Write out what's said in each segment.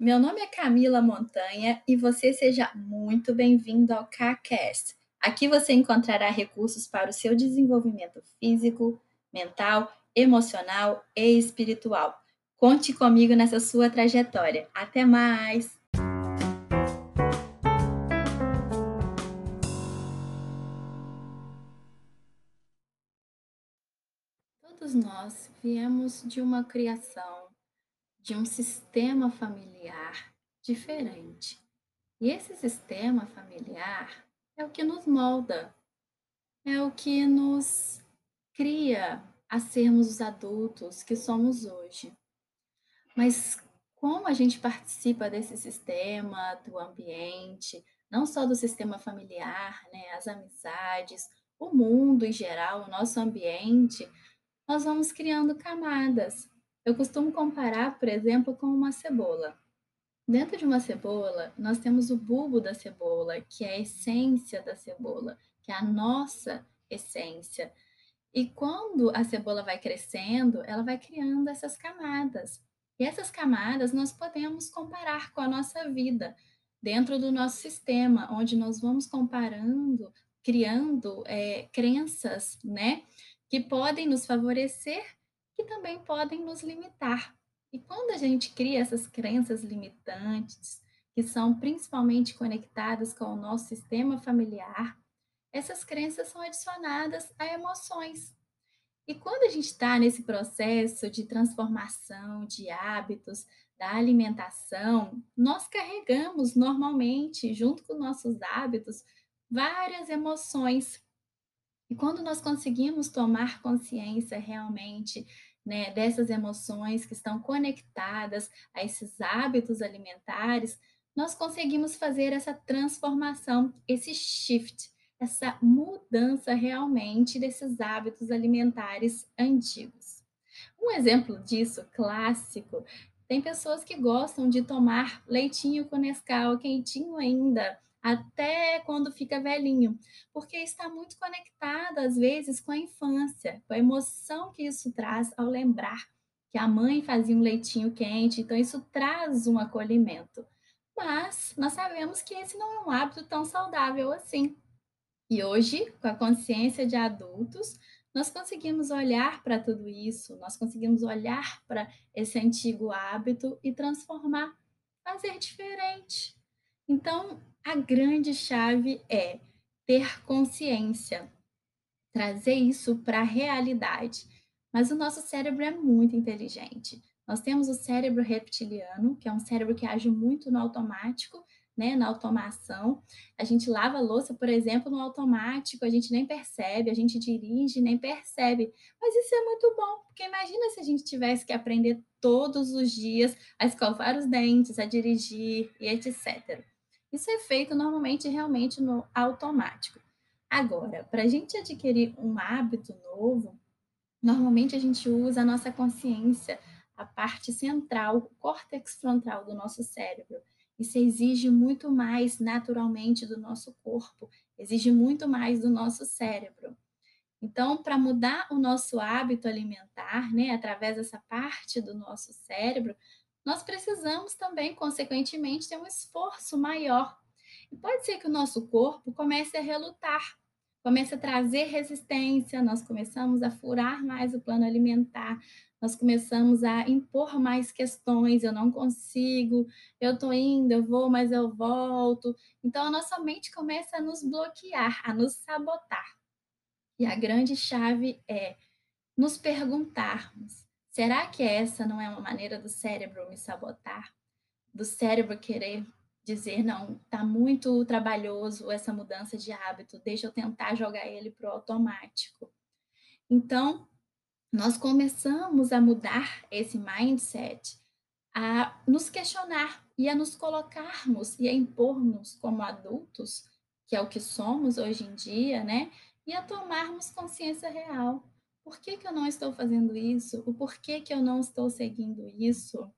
Meu nome é Camila Montanha e você seja muito bem-vindo ao CACast. Aqui você encontrará recursos para o seu desenvolvimento físico, mental, emocional e espiritual. Conte comigo nessa sua trajetória. Até mais! Todos nós viemos de uma criação de um sistema familiar diferente. E esse sistema familiar é o que nos molda, é o que nos cria a sermos os adultos que somos hoje. Mas como a gente participa desse sistema, do ambiente, não só do sistema familiar, né, as amizades, o mundo em geral, o nosso ambiente, nós vamos criando camadas. Eu costumo comparar, por exemplo, com uma cebola. Dentro de uma cebola, nós temos o bulbo da cebola, que é a essência da cebola, que é a nossa essência. E quando a cebola vai crescendo, ela vai criando essas camadas. E essas camadas nós podemos comparar com a nossa vida, dentro do nosso sistema, onde nós vamos comparando, criando é, crenças, né, que podem nos favorecer que também podem nos limitar. E quando a gente cria essas crenças limitantes, que são principalmente conectadas com o nosso sistema familiar, essas crenças são adicionadas a emoções. E quando a gente está nesse processo de transformação de hábitos, da alimentação, nós carregamos normalmente, junto com nossos hábitos, várias emoções. E quando nós conseguimos tomar consciência realmente né, dessas emoções que estão conectadas a esses hábitos alimentares, nós conseguimos fazer essa transformação, esse shift, essa mudança realmente desses hábitos alimentares antigos. Um exemplo disso clássico, tem pessoas que gostam de tomar leitinho com Nescau quentinho ainda, até quando fica velhinho, porque está muito conectado, às vezes, com a infância, com a emoção que isso traz ao lembrar que a mãe fazia um leitinho quente, então isso traz um acolhimento. Mas nós sabemos que esse não é um hábito tão saudável assim. E hoje, com a consciência de adultos, nós conseguimos olhar para tudo isso, nós conseguimos olhar para esse antigo hábito e transformar, fazer diferente. Então, a grande chave é ter consciência, trazer isso para a realidade. Mas o nosso cérebro é muito inteligente. Nós temos o cérebro reptiliano, que é um cérebro que age muito no automático, né, na automação. A gente lava a louça, por exemplo, no automático, a gente nem percebe, a gente dirige, nem percebe. Mas isso é muito bom, porque imagina se a gente tivesse que aprender todos os dias a escovar os dentes, a dirigir e etc. Isso é feito normalmente realmente no automático. Agora, para a gente adquirir um hábito novo, normalmente a gente usa a nossa consciência, a parte central, o córtex frontal do nosso cérebro. Isso exige muito mais naturalmente do nosso corpo, exige muito mais do nosso cérebro. Então, para mudar o nosso hábito alimentar, né, através dessa parte do nosso cérebro, nós precisamos também, consequentemente, ter um esforço maior. E pode ser que o nosso corpo comece a relutar, comece a trazer resistência, nós começamos a furar mais o plano alimentar, nós começamos a impor mais questões, eu não consigo, eu estou indo, eu vou, mas eu volto. Então a nossa mente começa a nos bloquear, a nos sabotar. E a grande chave é nos perguntarmos: Será que essa não é uma maneira do cérebro me sabotar? Do cérebro querer dizer, não, tá muito trabalhoso essa mudança de hábito, deixa eu tentar jogar ele para o automático. Então, nós começamos a mudar esse mindset, a nos questionar e a nos colocarmos e a impormos como adultos, que é o que somos hoje em dia, né? E a tomarmos consciência real por que, que eu não estou fazendo isso? O porquê que eu não estou seguindo isso?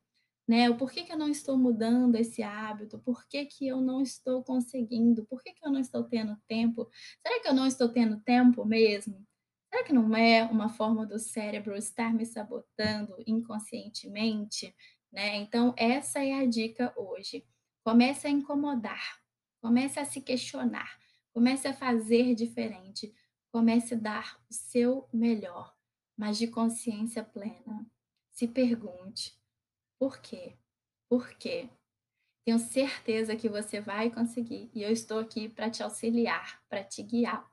Né? O porquê que eu não estou mudando esse hábito? Por que, que eu não estou conseguindo? Por que, que eu não estou tendo tempo? Será que eu não estou tendo tempo mesmo? Será que não é uma forma do cérebro estar me sabotando inconscientemente? né. Então essa é a dica hoje. Comece a incomodar, comece a se questionar, comece a fazer diferente, comece a dar o seu melhor, mas de consciência plena. Se pergunte: "Por quê? Por quê?". Tenho certeza que você vai conseguir e eu estou aqui para te auxiliar, para te guiar.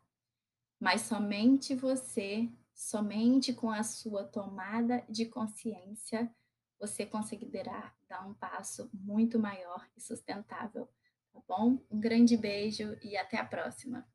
Mas somente você, somente com a sua tomada de consciência, você conseguirá dar um passo muito maior e sustentável, tá bom? Um grande beijo e até a próxima.